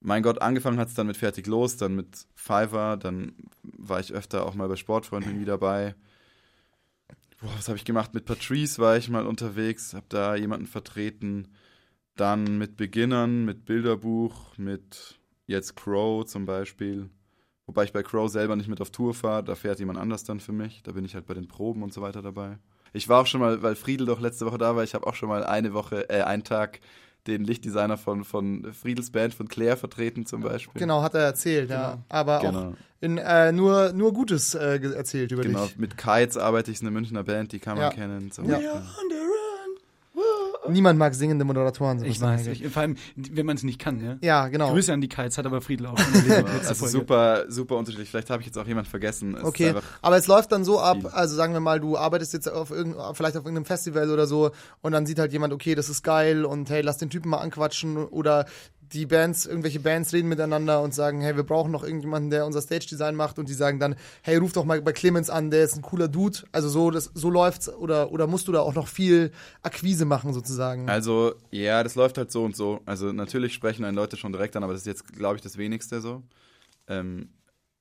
Mein Gott, angefangen hat es dann mit Fertig los, dann mit Fiverr, dann war ich öfter auch mal bei Sportfreunden irgendwie dabei. Boah, was habe ich gemacht? Mit Patrice war ich mal unterwegs, habe da jemanden vertreten. Dann mit Beginnern, mit Bilderbuch, mit jetzt Crow zum Beispiel. Wobei ich bei Crow selber nicht mit auf Tour fahre, da fährt jemand anders dann für mich. Da bin ich halt bei den Proben und so weiter dabei. Ich war auch schon mal, weil Friedel doch letzte Woche da war, ich habe auch schon mal eine Woche, äh, einen Tag den Lichtdesigner von, von Friedels Band, von Claire vertreten zum Beispiel. Genau, hat er erzählt, ja. Aber auch Genau. in, äh, nur, nur Gutes äh, erzählt über Genau, dich. mit Kites arbeite ich, ist eine Münchner Band, die kann man Ja. kennen. Zum Ja. Beispiel. Niemand mag singende Moderatoren. Ich weiß, ich, vor allem, wenn man es nicht kann, ja. Ja, genau. Grüße an die Kites, hat aber Friedel auch Also Folge. super, super unterschiedlich. Vielleicht habe ich jetzt auch jemand vergessen. Es Okay, aber es läuft dann so ab, also sagen wir mal, du arbeitest jetzt auf irgend, vielleicht auf irgendeinem Festival oder so und dann sieht halt jemand, okay, das ist geil und hey, lass den Typen mal anquatschen oder die Bands, irgendwelche Bands reden miteinander und sagen, hey, wir brauchen noch irgendjemanden, der unser Stage-Design macht und die sagen dann, hey, ruf doch mal bei Clemens an, der ist ein cooler Dude. Also so, das, so läuft's oder, oder musst du da auch noch viel Akquise machen sozusagen? Also, ja, das läuft halt so und so. Also, natürlich sprechen einen Leute schon direkt an, aber das ist jetzt, glaube ich, das wenigste so. Ähm,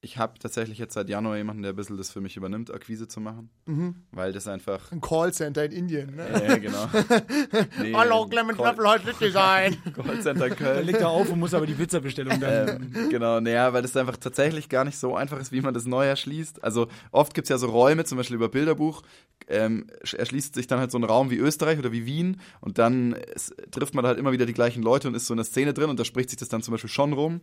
ich habe tatsächlich jetzt seit Januar jemanden, der ein bisschen das für mich übernimmt, Akquise zu machen. Mhm. Weil das einfach. Ein Callcenter in Indien. Ne? Ja, genau. [LAUGHS] Nee, Hallo, Clemens Call- Löffel, heute Design. [LAUGHS] Callcenter Da Köln. legt er auf und muss aber die Pizzabestellung dann. Ähm, genau, naja, weil das einfach tatsächlich gar nicht so einfach ist, wie man das neu erschließt. Also oft gibt es ja so Räume, zum Beispiel über Bilderbuch, ähm, sch- erschließt sich dann halt so ein Raum wie Österreich oder wie Wien und dann es, trifft man halt immer wieder die gleichen Leute und ist so in der Szene drin und da spricht sich das dann zum Beispiel schon rum.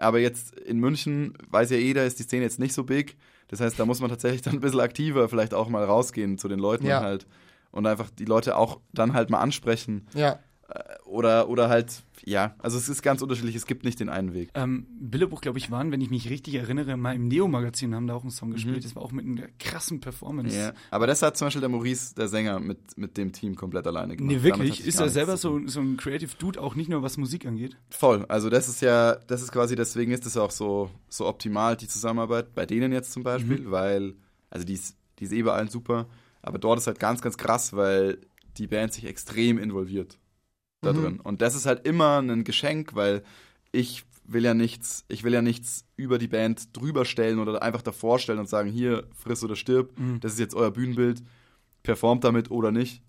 Aber jetzt in München, weiß ja jeder, ist die Szene jetzt nicht so big. Das heißt, da muss man tatsächlich [LAUGHS] dann ein bisschen aktiver vielleicht auch mal rausgehen zu den Leuten Ja. und halt und einfach die Leute auch dann halt mal ansprechen Ja. Oder oder halt ja, also es ist ganz unterschiedlich, es gibt nicht den einen Weg. Ähm, Bilderbuch, glaube ich, waren, wenn ich mich richtig erinnere, mal im Neo-Magazin haben da auch einen Song gespielt. Das war auch mit einer krassen Performance. Mhm. Ja, aber das hat zum Beispiel der Maurice, der Sänger, mit, mit dem Team komplett alleine gemacht. Nee, wirklich? Ist er selber so, so ein Creative Dude, auch nicht nur was Musik angeht? Voll. Also das ist ja, das ist quasi, deswegen ist es auch so, so optimal, die Zusammenarbeit, bei denen jetzt zum Beispiel, Mhm. weil, also die ist, die ist eh bei allen super, aber dort ist halt ganz, ganz krass, weil die Band sich extrem involviert da Mhm. drin. Und das ist halt immer ein Geschenk, weil ich will ja nichts, ich will ja nichts über die Band drüber stellen oder einfach davor stellen und sagen, hier, friss oder stirb, Mhm. das ist jetzt euer Bühnenbild, performt damit oder nicht.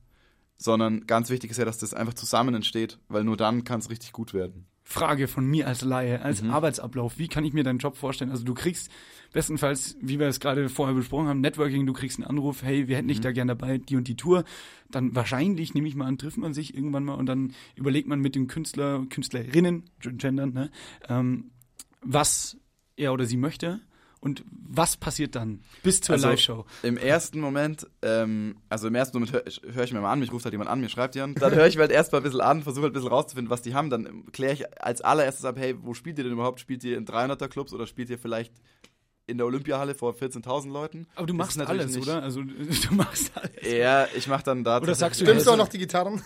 Sondern ganz wichtig ist ja, dass das einfach zusammen entsteht, weil nur dann kann es richtig gut werden. Frage von mir als Laie, als Mhm. Arbeitsablauf. Wie kann ich mir deinen Job vorstellen? Also du kriegst bestenfalls, wie wir es gerade vorher besprochen haben, Networking, du kriegst einen Anruf, hey, wir hätten dich Mhm. da gerne dabei, die und die Tour. Dann wahrscheinlich, nehme ich mal an, trifft man sich irgendwann mal und dann überlegt man mit dem Künstler, Künstlerinnen, gendern, ne, ähm, was er oder sie möchte und was passiert dann bis zur Also, Live-Show. Im ersten Moment, ähm, also im ersten Moment höre hör ich mir mal an, mich ruft halt jemand an, mir schreibt jemand. Dann [LAUGHS] höre ich mir halt erst mal ein bisschen an, versuche halt ein bisschen rauszufinden, was die haben. Dann kläre ich als allererstes ab, hey, wo spielt ihr denn überhaupt? Spielt ihr in 300er Clubs oder spielt ihr vielleicht in der Olympiahalle vor 14.000 Leuten? Aber du machst natürlich alles, nicht- oder? Also [LAUGHS] du machst alles. Ja, ich mache dann da. Oder sagst du, Stimmst du auch noch die Gitarren?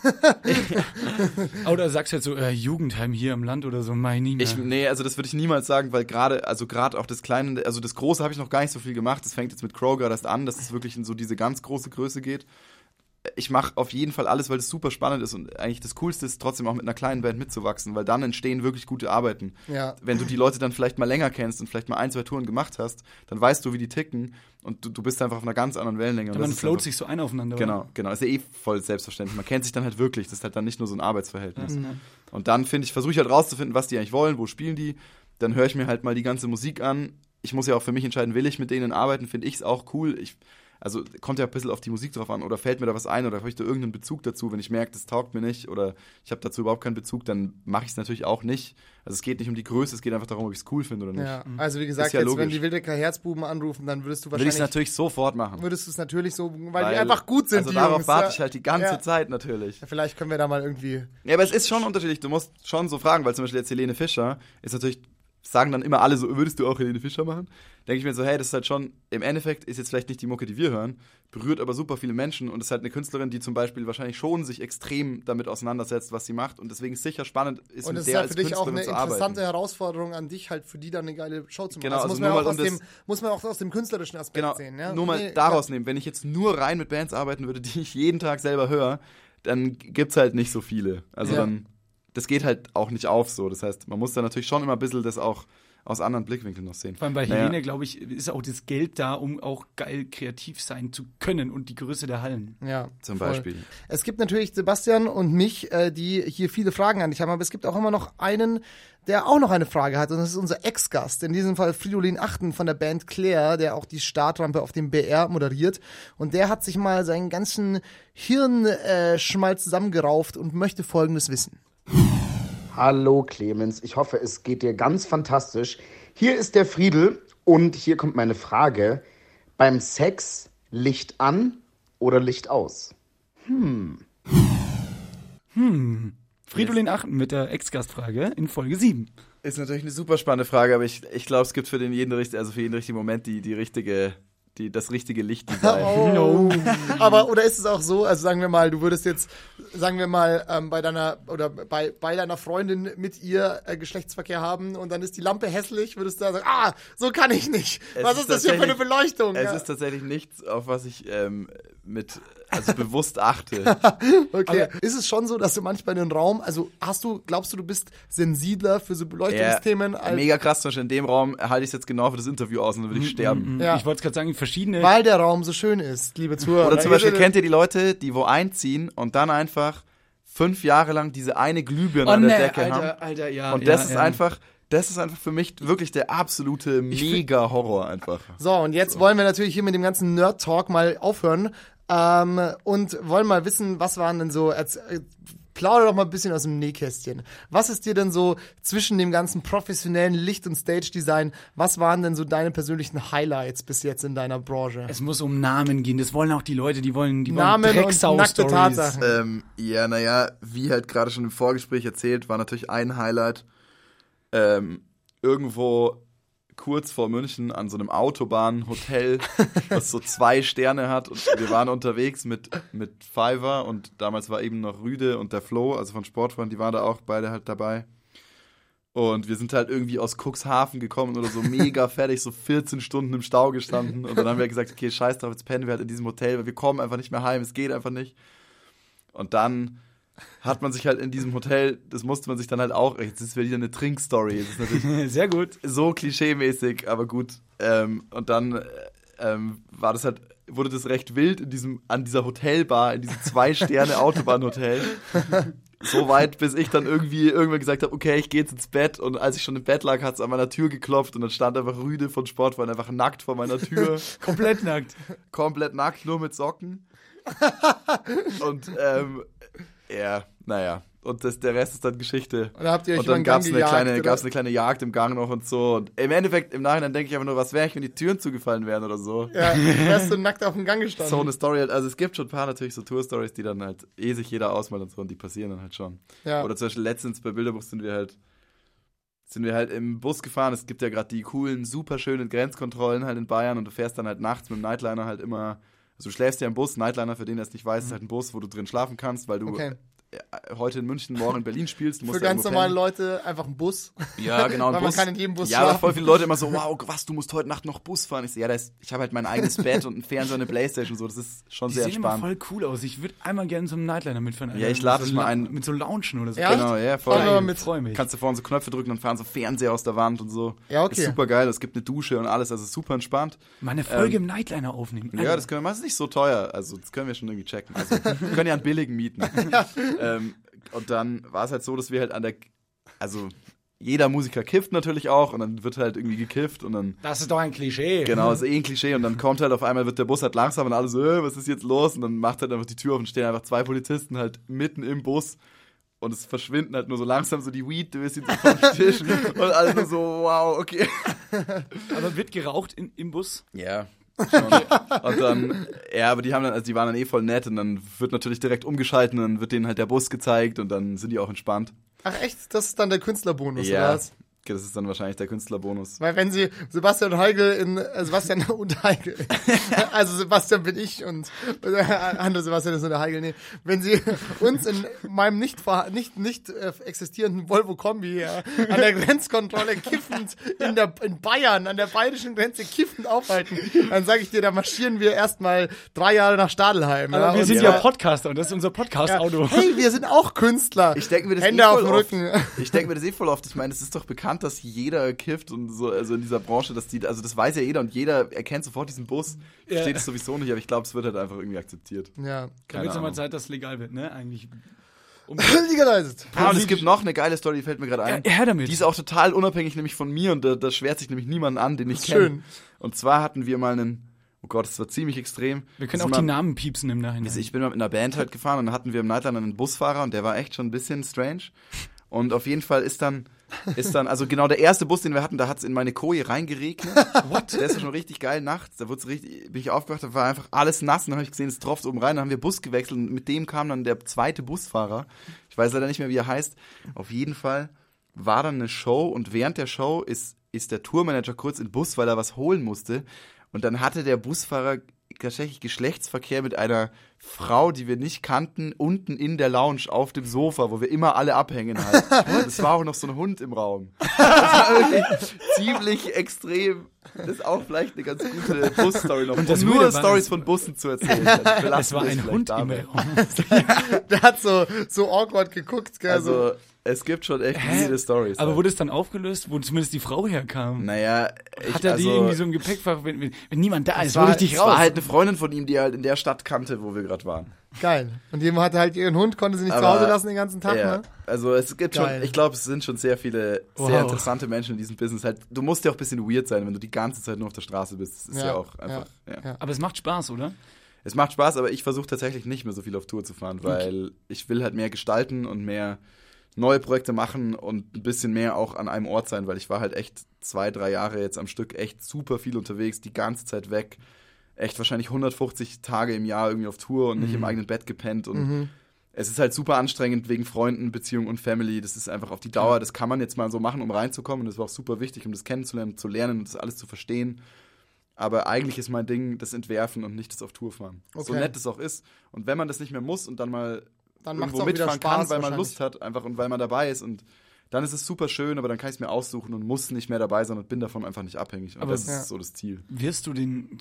[LAUGHS] Oder sagst du jetzt so, äh, Jugendheim hier im Land oder so, mein. Ich, nee, also das würde ich niemals sagen, weil gerade, also gerade auch das Kleine, also das Große habe ich noch gar nicht so viel gemacht. Das fängt jetzt mit Crow gerade erst an, dass es wirklich in so diese ganz große Größe geht. Ich mache auf jeden Fall alles, weil es super spannend ist und eigentlich das Coolste ist, trotzdem auch mit einer kleinen Band mitzuwachsen, weil dann entstehen wirklich gute Arbeiten. Ja. Wenn du die Leute dann vielleicht mal länger kennst und vielleicht mal ein, zwei Touren gemacht hast, dann weißt du, wie die ticken und du, du bist einfach auf einer ganz anderen Wellenlänge. Und man float sich so ein aufeinander. Genau, genau. Ist ja eh voll selbstverständlich. Man kennt sich dann halt wirklich. Das ist halt dann nicht nur so ein Arbeitsverhältnis. Mhm. Und dann finde ich, versuche ich halt rauszufinden, was die eigentlich wollen, wo spielen die. Dann höre ich mir halt mal die ganze Musik an. Ich muss ja auch für mich entscheiden, will ich mit denen arbeiten, finde ich es auch cool. Ich, also kommt ja ein bisschen auf die Musik drauf an oder fällt mir da was ein oder habe ich da irgendeinen Bezug dazu, wenn ich merke, das taugt mir nicht oder ich habe dazu überhaupt keinen Bezug, dann mache ich es natürlich auch nicht. Also es geht nicht um die Größe, es geht einfach darum, ob ich es cool finde oder nicht. Ja, also wie gesagt, ja jetzt, wenn die Wildecker Herzbuben anrufen, dann würdest du Würde ich es wahrscheinlich, natürlich sofort machen. würdest du es natürlich so, weil, die einfach gut sind, Also die darauf Jungs. warte ja. ich halt die ganze Ja. Zeit natürlich. Vielleicht können wir da mal irgendwie, Ja, aber es ist schon unterschiedlich. Du musst schon so fragen, weil zum Beispiel jetzt Helene Fischer ist natürlich, sagen dann immer alle so, würdest du auch Helene Fischer machen? Denke ich mir so, hey, das ist halt schon, im Endeffekt ist jetzt vielleicht nicht die Mucke, die wir hören, berührt aber super viele Menschen und ist halt eine Künstlerin, die zum Beispiel wahrscheinlich schon sich extrem damit auseinandersetzt, was sie macht und deswegen sicher spannend ist, und mit es ist der ja als für dich auch eine interessante Herausforderung an dich, halt für die dann eine geile Show zu machen. Genau, das also muss, man auch aus dem, muss man auch aus dem künstlerischen Aspekt Genau, sehen. Ja? nur mal Nee, daraus nehmen. Wenn ich jetzt nur rein mit Bands arbeiten würde, die ich jeden Tag selber höre, dann gibt's halt nicht so viele. Also Ja. dann, das geht halt auch nicht auf so. Das heißt, man muss da natürlich schon immer ein bisschen das auch aus anderen Blickwinkeln noch sehen. Vor allem bei Naja. Helene, glaube ich, ist auch das Geld da, um auch geil kreativ sein zu können und die Größe der Hallen. Ja, Zum voll. Beispiel. Es gibt natürlich Sebastian und mich, äh, die hier viele Fragen an dich haben, aber es gibt auch immer noch einen, der auch noch eine Frage hat und das ist unser Ex-Gast, in diesem Fall Fridolin Achten von der Band Claire, der auch die Startrampe auf dem BR moderiert und der hat sich mal seinen ganzen Hirnschmalz äh, zusammengerauft und möchte Folgendes wissen. Hallo Clemens, ich hoffe, es geht dir ganz fantastisch. Hier ist der Friedel und hier kommt meine Frage. Beim Sex Licht an oder Licht aus? Fridolin Achten mit der Ex-Gastfrage in Folge 7. Ist natürlich eine super spannende Frage, aber ich, ich glaube, es gibt für den jeden also für jeden richtigen Moment die, die richtige, die, das richtige Lichtdesign. [LAUGHS] Oh. Aber oder ist es auch so, also sagen wir mal, du würdest jetzt, sagen wir mal, ähm, bei deiner oder bei, bei deiner Freundin mit ihr äh, Geschlechtsverkehr haben und dann ist die Lampe hässlich, würdest du da sagen, ah, so kann ich nicht. Es Was ist ist das hier für eine Beleuchtung? Es ja. ist tatsächlich nichts, auf was ich ähm, mit, also bewusst achte. [LAUGHS] okay. ist es schon so, dass du manchmal in den Raum, also hast du, glaubst du, du bist sensibler für so Beleuchtungsthemen Ja, als mega krass, zum Beispiel in dem Raum halte ich es jetzt genau für das Interview aus und dann würde ich sterben. Ja. Ich wollte es gerade sagen, verschiedene. weil der Raum so schön ist, liebe Zuhörer. Oder zum Beispiel kennt ihr die Leute, die wo einziehen und dann einfach fünf Jahre lang diese eine Glühbirne oh an der ne, Decke haben. Alter, Alter, ja. Und ja, das ist ja. einfach, das ist einfach für mich wirklich der absolute mega Horror einfach. So, und jetzt wollen wir natürlich hier mit dem ganzen Nerd-Talk mal aufhören ähm, und wollen mal wissen, was waren denn so, äh, plauder doch mal ein bisschen aus dem Nähkästchen. Was ist dir denn so zwischen dem ganzen professionellen Licht- und Stage-Design, was waren denn so deine persönlichen Highlights bis jetzt in deiner Branche? Es muss um Namen gehen. Das wollen auch die Leute, die wollen, die wollen Namen und Drecksau nackte Stories. Tatsachen. Ähm, ja, naja, wie halt gerade schon im Vorgespräch erzählt, war natürlich ein Highlight ähm, irgendwo kurz vor München an so einem Autobahnhotel, [LAUGHS] was so zwei Sterne hat. Und wir waren unterwegs mit, mit Fiverr und damals war eben noch Rüde und der Flo, also von Sportfreund, die waren da auch beide halt dabei. Und wir sind halt irgendwie aus Cuxhaven gekommen oder so mega [LAUGHS] fertig, so 14 Stunden im Stau gestanden. Und dann haben wir gesagt, okay, scheiß drauf, jetzt pennen wir halt in diesem Hotel, weil wir kommen einfach nicht mehr heim, es geht einfach nicht. Und dann hat man sich halt in diesem Hotel, das musste man sich dann halt auch, jetzt ist wieder eine Trinkstory, das ist natürlich [LAUGHS] Sehr gut. so klischee-mäßig, aber gut. Ähm, und dann äh, ähm, war das halt, wurde das recht wild in diesem, an dieser Hotelbar, in diesem Zwei-Sterne-Autobahnhotel. [LAUGHS] so weit, bis ich dann irgendwie irgendwann gesagt habe, okay, ich gehe jetzt ins Bett. Und als ich schon im Bett lag, hat es an meiner Tür geklopft und dann stand einfach Rüde von Sportfreund einfach nackt vor meiner Tür. [LAUGHS] Komplett nackt. komplett nackt, nur mit Socken. und ähm, ja, naja. Und das, der Rest ist dann Geschichte. Und da habt ihr euch und dann Gang gab's eine kleine, gab's eine kleine Jagd im Gang noch und so. Und im Endeffekt, im Nachhinein denke ich einfach nur, was wäre ich, wenn die Türen zugefallen wären oder so. Ja, wärst du nackt auf dem Gang gestanden. So eine Story halt, also es gibt schon ein paar natürlich so Tour-Stories, die dann halt eh sich jeder ausmalt und so und die passieren dann halt schon. Ja. Oder zum Beispiel letztens bei Bilderbuch sind wir halt, sind wir halt im Bus gefahren. Es gibt ja gerade die coolen, super schönen Grenzkontrollen halt in Bayern und du fährst dann halt nachts mit dem Nightliner halt immer, also du schläfst ja im Bus, Nightliner, für den der es nicht weiß, ist halt ein Bus, wo du drin schlafen kannst, weil du Okay. Äh, heute in München, morgen in Berlin spielst. Du musst Für ja ganz normale pennen. Leute einfach ein Bus. Ja, genau. [LAUGHS] ein Weil man Bus. kann in jedem Bus Ja, aber voll viele Leute immer so, wow, was, du musst heute Nacht noch Bus fahren. Ich so, ja, das, ich habe halt mein eigenes Bett und einen Fernseher und eine Playstation und so. Das ist schon Die sehr sehen immer spannend. voll cool aus. Ich würde einmal gerne so einem Nightliner mitfahren. Alter. Ja, ich lade so dich mal La- ein. Mit so Launchen oder so. Ja? Genau, ja, voll. Fahren wir mal mit. Freu mich. Kannst du vorne so Knöpfe drücken und fahren so Fernseher aus der Wand und so. Ja, okay. Ist super geil. Es gibt eine Dusche und alles, also super entspannt. Mal eine Folge im Nightliner aufnehmen. Ähm, Ja, das können wir, das ist nicht so teuer. Also, das können wir schon irgendwie checken. Also, wir können ja einen billigen mieten. [LAUGHS] ähm, und dann war es halt so, dass wir halt an der, also, jeder Musiker kifft natürlich auch und dann wird halt irgendwie gekifft und dann Das ist doch ein Klischee. Genau, ist [LAUGHS] eh ein Klischee. Und dann kommt halt auf einmal, wird der Bus halt langsam und alle so, äh, was ist jetzt los? Und dann macht halt einfach die Tür auf und stehen einfach zwei Polizisten halt mitten im Bus. Und es verschwinden halt nur so langsam so die Weed, du bist jetzt so vom [LAUGHS] Tisch. Und alle so, wow, okay. Aber wird geraucht in, im Bus? Ja. Und dann, ja, aber die haben dann, also die waren dann eh voll nett und dann wird natürlich direkt umgeschalten und dann wird denen halt der Bus gezeigt und dann sind die auch entspannt. Ach echt? Das ist dann der Künstlerbonus, ja. oder was? Das ist dann wahrscheinlich der Künstlerbonus. Weil wenn sie Sebastian Heigel in äh, Sebastian [LAUGHS] und Heigel, also Sebastian bin ich und äh, andere Sebastian ist nur der Heigel, nee. Wenn sie uns in meinem nicht nicht nicht äh, existierenden Volvo Kombi äh, an der Grenzkontrolle kiffend in der in Bayern an der bayerischen Grenze kiffend aufhalten, dann sage ich dir, da marschieren wir erstmal drei Jahre nach Stadelheim. Aber wir und sind zwar- ja Podcaster und das ist unser Podcast-Auto. Hey, wir sind auch Künstler. Ich denke mir das Hände eh auf voll dem oft. Rücken. Ich denke mir das eh voll oft. Ich meine, es ist doch bekannt, dass jeder kifft und so, also in dieser Branche, dass die, also das weiß ja jeder und jeder erkennt sofort diesen Bus. Ja. Versteht es sowieso nicht, aber ich glaube, es wird halt einfach irgendwie akzeptiert. Ja. Da Keine wird es mal. Zeit, dass es legal wird, ne? Eigentlich. [LAUGHS] Um, Legalized. Ah, und es gibt noch eine geile Story, die fällt mir gerade ein. Ja, her damit. Die ist auch total unabhängig nämlich von mir und da, da schwert sich nämlich niemand an, den ich kenne. schön. Und zwar hatten wir mal einen, oh Gott, das war ziemlich extrem. wir können Das auch ist die mal- Namen piepsen im Nachhinein. Also ich bin mal mit einer Band halt gefahren und dann hatten wir im Nightliner einen Busfahrer und der war echt schon ein bisschen strange. Und auf jeden Fall ist dann, ist dann, also genau der erste Bus, den wir hatten, da hat es in meine Koje reingeregnet. [LAUGHS] What? Der ist schon richtig geil nachts. Da wurd's richtig, bin ich aufgewacht, da war einfach alles nass und dann habe ich gesehen, es tropft oben rein. Dann haben wir Bus gewechselt und mit dem kam dann der zweite Busfahrer. Ich weiß leider nicht mehr, wie er heißt. Auf jeden Fall war dann eine Show und während der Show ist, ist der Tourmanager kurz in Bus, weil er was holen musste. Und dann hatte der Busfahrer tatsächlich Geschlechtsverkehr mit einer Frau, die wir nicht kannten, unten in der Lounge auf dem Sofa, wo wir immer alle abhängen halt. [LAUGHS] Es war auch noch so ein Hund im Raum. [LAUGHS] Das war wirklich ziemlich extrem. Das ist auch vielleicht eine ganz gute Bus-Story noch. Und das um nur Stories es- von Bussen zu erzählen. [LAUGHS] Es war ein Hund im. Raum. [LAUGHS] [LAUGHS] Der hat so, so awkward geguckt, gell, so. Also, es gibt schon echt viele Stories. Aber wurde es dann aufgelöst, wo zumindest die Frau herkam? naja, ich, Hat er die also, irgendwie so im Gepäckfach, wenn, wenn, wenn niemand da ist, war- hol ich dich Es raus. war halt eine Freundin von ihm, die er halt in der Stadt kannte, wo wir gerade waren. Geil. Und jemand hatte halt ihren Hund, konnte sie nicht zu Aber- Hause lassen den ganzen Tag, ja, ne? Also es gibt Geil. schon, ich glaube, es sind schon sehr viele Wow. sehr interessante Menschen in diesem Business. Halt, du musst ja auch ein bisschen weird sein, wenn du die ganze Zeit nur auf der Straße bist. Das ist ja, Ja, auch einfach. Ja. ja. Aber es macht Spaß, oder? Es macht Spaß, aber ich versuche tatsächlich nicht mehr so viel auf Tour zu fahren, weil ich will halt mehr gestalten und mehr neue Projekte machen und ein bisschen mehr auch an einem Ort sein, weil ich war halt echt zwei, drei Jahre jetzt am Stück echt super viel unterwegs, die ganze Zeit weg. Echt wahrscheinlich 150 Tage im Jahr irgendwie auf Tour und nicht im eigenen Bett gepennt und es ist halt super anstrengend wegen Freunden, Beziehungen und Family. Das ist einfach auf die Dauer, das kann man jetzt mal so machen, um reinzukommen. Und das war auch super wichtig, um das kennenzulernen, zu lernen und das alles zu verstehen. Aber eigentlich ist mein Ding das Entwerfen und nicht das auf Tour fahren. So Okay. nett es auch ist. Und wenn man das nicht mehr muss und dann mal Dann irgendwo mitfahren Spaß kann, weil man. Lust hat, einfach und weil man dabei ist und dann ist es super schön, aber dann kann ich es mir aussuchen und muss nicht mehr dabei sein und bin davon einfach nicht abhängig. Und Aber- das ist Ja. so das Ziel. Wirst du den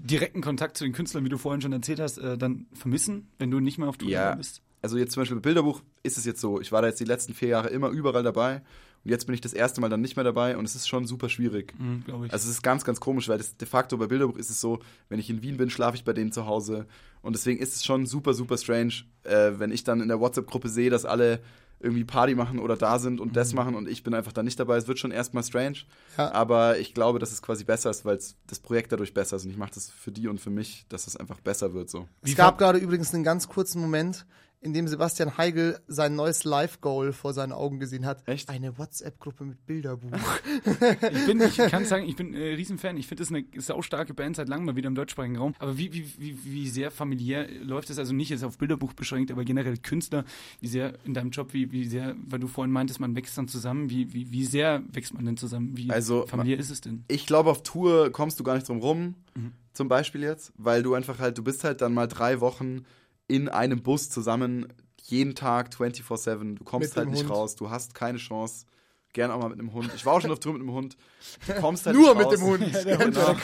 direkten Kontakt zu den Künstlern, wie du vorhin schon erzählt hast, äh, dann vermissen, wenn du nicht mehr auf Tour Ja. bist? Also jetzt zum Beispiel Bilderbuch ist es jetzt so, ich war da jetzt die letzten vier Jahre immer überall dabei und jetzt bin ich das erste Mal dann nicht mehr dabei und es ist schon super schwierig. Mhm, Glaube ich. Also es ist ganz, ganz komisch, weil de facto bei Bilderbuch ist es so, wenn ich in Wien bin, schlafe ich bei denen zu Hause. Und deswegen ist es schon super, super strange, äh, wenn ich dann in der WhatsApp-Gruppe sehe, dass alle irgendwie Party machen oder da sind und das machen und ich bin einfach da nicht dabei. Es wird schon erstmal strange. Ja. Aber ich glaube, dass es quasi besser ist, weil das Projekt dadurch besser ist. Und ich mache das für die und für mich, dass es einfach besser wird so. Es gab gerade übrigens einen ganz kurzen Moment, in dem Sebastian Heigel sein neues Live-Goal vor seinen Augen gesehen hat. Echt? Eine WhatsApp-Gruppe mit Bilderbuch. [LAUGHS] Ich, bin, ich kann [LAUGHS] sagen, ich bin äh, Riesenfan. Ich finde das eine saustarke Band seit langem mal wieder im deutschsprachigen Raum. Aber wie, wie, wie, wie sehr familiär läuft es? Also nicht jetzt auf Bilderbuch beschränkt, aber generell Künstler, wie sehr in deinem Job, wie, wie sehr, weil du vorhin meintest, man wächst dann zusammen, wie, wie, wie sehr wächst man denn zusammen? Wie Also, familiär ist es denn? ich glaube, auf Tour kommst du gar nicht drum rum, zum Beispiel jetzt, weil du einfach halt, du bist halt dann mal drei Wochen in einem Bus zusammen, jeden Tag 24-7, du kommst Mit halt nicht Hund. raus, du hast keine Chance. Gerne auch mal mit einem Hund. Ich war auch schon auf Tour mit einem Hund. Du [LAUGHS] kommst halt Nur nicht mit raus. dem Hund. [LAUGHS] Genau.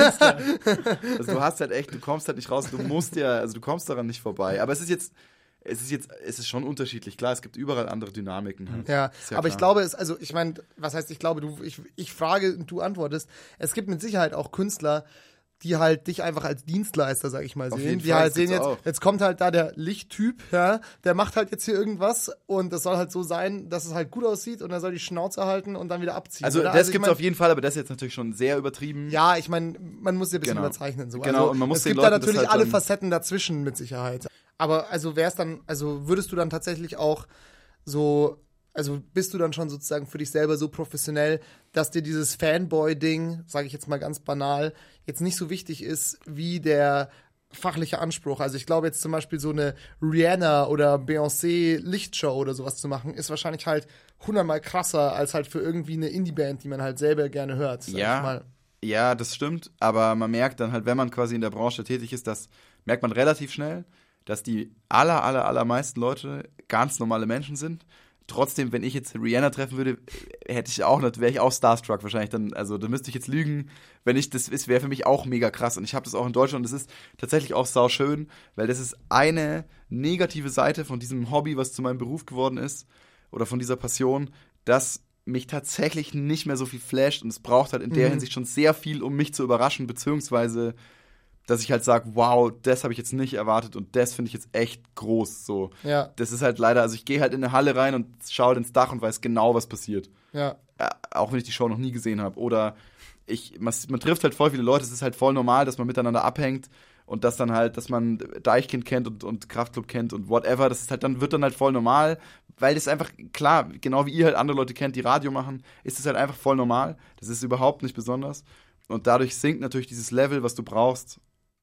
Also du hast halt echt, du kommst halt nicht raus, du musst ja, also du kommst daran nicht vorbei. Aber es ist jetzt, es ist jetzt, es ist schon unterschiedlich. Klar, es gibt überall andere Dynamiken. Halt. Ja, ja aber ich klar. glaube, es, also ich meine, was heißt, ich glaube, du, ich, ich frage und du antwortest. Es gibt mit Sicherheit auch Künstler, die halt dich einfach als Dienstleister, sag ich mal, Auf sehen. Die Fall, halt sehen jetzt, auch. jetzt kommt halt da der Lichttyp, ja, der macht halt jetzt hier irgendwas und das soll halt so sein, dass es halt gut aussieht und er soll die Schnauze halten und dann wieder abziehen. Also oder? das ich gibt's mein, auf jeden Fall, aber das ist jetzt natürlich schon sehr übertrieben. Ja, ich meine, man muss ja ein bisschen Genau. überzeichnen. So. Genau, also, und man muss es gibt da Leuten das natürlich halt alle Facetten dazwischen mit Sicherheit. Aber also wär's dann, also würdest du dann tatsächlich auch so, also bist du dann schon sozusagen für dich selber so professionell, dass dir dieses Fanboy-Ding, sage ich jetzt mal ganz banal, jetzt nicht so wichtig ist wie der fachliche Anspruch. Also ich glaube jetzt zum Beispiel so eine Rihanna oder Beyoncé Lichtshow oder sowas zu machen, ist wahrscheinlich halt hundertmal krasser als halt für irgendwie eine Indie-Band, die man halt selber gerne hört. Ja, ja, das stimmt, aber man merkt dann halt, wenn man quasi in der Branche tätig ist, das merkt man relativ schnell, dass die aller, aller, allermeisten Leute ganz normale Menschen sind. Trotzdem, wenn ich jetzt Rihanna treffen würde, hätte ich auch, wäre ich auch starstruck wahrscheinlich dann, also da müsste ich jetzt lügen, wenn ich das ist, wäre für mich auch mega krass und ich habe das auch in Deutschland und das ist tatsächlich auch sau schön, weil das ist eine negative Seite von diesem Hobby, was zu meinem Beruf geworden ist oder von dieser Passion, dass mich tatsächlich nicht mehr so viel flasht und es braucht halt in der Hinsicht schon sehr viel, um mich zu überraschen, beziehungsweise dass ich halt sage, wow, das habe ich jetzt nicht erwartet und das finde ich jetzt echt groß. So, Ja. das ist halt leider, also ich gehe halt in eine Halle rein und schaue ins Dach und weiß genau, was passiert. Ja. Äh, auch wenn ich die Show noch nie gesehen habe. Oder ich, man, man trifft halt voll viele Leute, es ist halt voll normal, dass man miteinander abhängt und dass dann halt, dass man Deichkind kennt und, und Kraftclub kennt und whatever, das ist halt dann, wird dann halt voll normal, weil das einfach, klar, genau wie ihr halt andere Leute kennt, die Radio machen, ist es halt einfach voll normal. Das ist überhaupt nicht besonders. Und dadurch sinkt natürlich dieses Level, was du brauchst,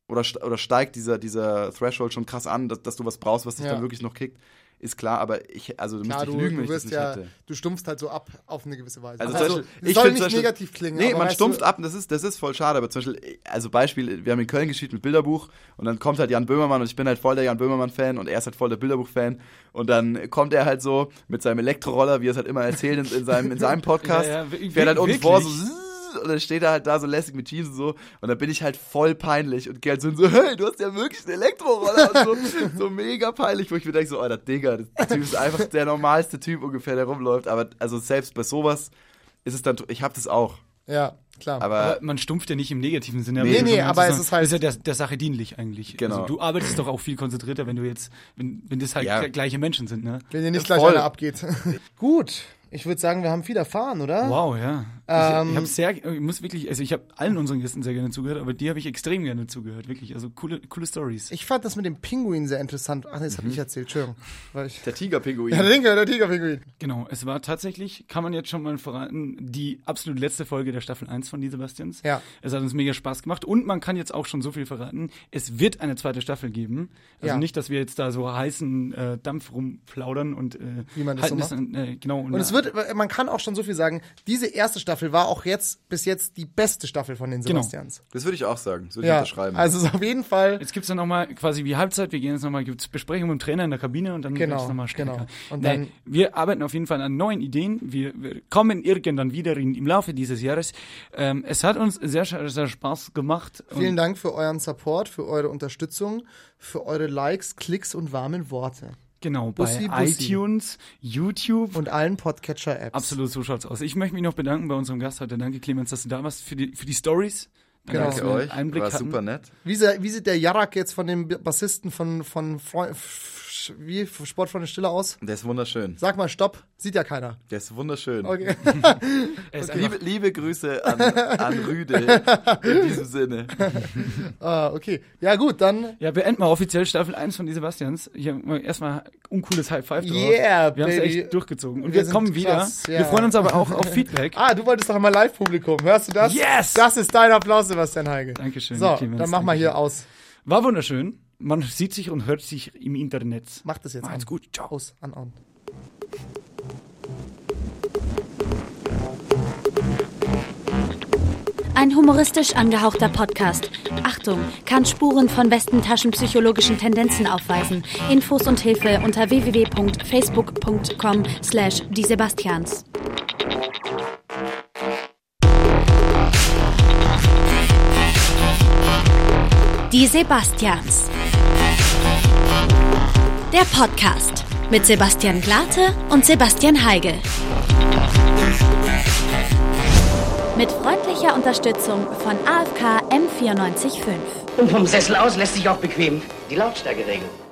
oder, oder steigt dieser, dieser Threshold schon krass an, dass, dass du was brauchst, was dich Ja. dann wirklich noch kickt. Ist klar, aber ich, also Klar, müsste ich du, lügen, wenn du ich das ja, hätte. du stumpfst halt so ab auf eine gewisse Weise. Also, Also, Beispiel, soll nicht Beispiel- negativ klingen. Nee, man stumpft du, ab und das ist, das ist voll schade. Aber zum Beispiel, also Beispiel, wir haben in Köln gespielt mit Bilderbuch und dann kommt halt Jan Böhmermann und ich bin halt voll der Jan Böhmermann-Fan und er ist halt voll der Bilderbuch-Fan. Und dann kommt er halt so mit seinem Elektroroller, wie er es halt immer erzählt in, in, seinem, in seinem [LAUGHS] Podcast, Ja, ja, fährt halt wirklich? vor, so und dann steht er halt da so lässig mit Jeans und so und dann bin ich halt voll peinlich und gehe halt so, so hey, du hast ja wirklich einen Elektroroller und so, so mega peinlich, wo ich mir denke so, Alter, Digga, der Typ ist einfach der normalste Typ ungefähr, der rumläuft, aber also selbst bei sowas ist es dann, ich hab das auch, Ja, klar. aber Aber man stumpft ja nicht im negativen Sinne. Nee, nee, aber es ist halt- ist ja der, der Sache dienlich eigentlich. Genau. Also du arbeitest doch auch viel konzentrierter, wenn du jetzt, wenn, wenn das halt Ja. gle- gleiche Menschen sind, ne? Wenn dir nicht gleich voll. einer abgeht. [LAUGHS] Gut, ich würde sagen, wir haben viel erfahren, oder? Wow, ja. Ähm, ich ich habe sehr, ich muss wirklich, also ich habe allen unseren Gästen sehr gerne zugehört, aber dir habe ich extrem gerne zugehört, wirklich. Also coole, coole Stories. Ich fand das mit dem Pinguin sehr interessant. Ach, nee, das habe ich erzählt, Entschuldigung. Ich der Tigerpinguin. ja, der der Tigerpinguin. Genau, es war tatsächlich, kann man jetzt schon mal verraten, die absolut letzte Folge der Staffel 1 von Die Sebastians. Ja. Es hat uns mega Spaß gemacht und man kann jetzt auch schon so viel verraten, es wird eine zweite Staffel geben. Also Ja. nicht, dass wir jetzt da so heißen äh, Dampf rumplaudern und äh, Wie man das so macht. an, äh, genau. Und es wird, man kann auch schon so viel sagen, diese erste Staffel war auch jetzt bis jetzt die beste Staffel von den Genau. Sebastians. Das würde ich auch sagen, das würde ich Ja, unterschreiben. also es ist auf jeden Fall Jetzt gibt's dann nochmal quasi wie Halbzeit, wir gehen jetzt nochmal, gibt's Besprechungen mit dem Trainer in der Kabine und dann Genau, wird's nochmal stärker. genau. Und dann- dann, wir arbeiten auf jeden Fall an neuen Ideen. Wir, wir kommen irgendwann wieder in, im Laufe dieses Jahres. Ähm, es hat uns sehr, sehr Spaß gemacht. Vielen und Dank für euren Support, für eure Unterstützung, für eure Likes, Klicks und warmen Worte. Genau, bei Bussi, Bussi. iTunes, YouTube. Und allen Podcatcher-Apps. Absolut, so schaut's aus. Ich möchte mich noch bedanken bei unserem Gast heute. Danke, Clemens, dass du da warst für die, für die Stories. Danke, Genau. dass wir euch, Einblick war hatten. super nett. Wie, wie sieht der Jarak jetzt von dem Bassisten von, von Freu Wie Sportfreunde Stille aus? Der ist wunderschön. Sag mal Stopp, sieht ja keiner. Der ist wunderschön. Okay. [LAUGHS] Ist Liebe, einfach, liebe Grüße an, an [LAUGHS] Rüde in diesem Sinne. [LAUGHS] ah, okay. Ja gut, dann ja, beenden wir offiziell Staffel 1 von Die Sebastians. Hier mal erstmal uncooles High Five drauf. Yeah, Wir haben es echt durchgezogen. Und Wir wir, kommen wieder. krass, ja. Wir freuen uns aber auch auf Feedback. Ah, du wolltest doch einmal Live-Publikum. Hörst du das? Yes! Das ist dein Applaus, Sebastian Heige. Dankeschön. So, Clemens, dann mach mal hier aus. War wunderschön. Man sieht sich und hört sich im Internet. Mach das jetzt Macht's gut. Ciao. Aus, an, an. Ein humoristisch angehauchter Podcast. Achtung, kann Spuren von westentaschenpsychologischen Tendenzen aufweisen. Infos und Hilfe unter www.facebook.com slash die Sebastians. Die Sebastians. Der Podcast mit Sebastian Glate und Sebastian Heigel. Mit freundlicher Unterstützung von AFK M945. Und vom Sessel aus lässt sich auch bequem die Lautstärke regeln.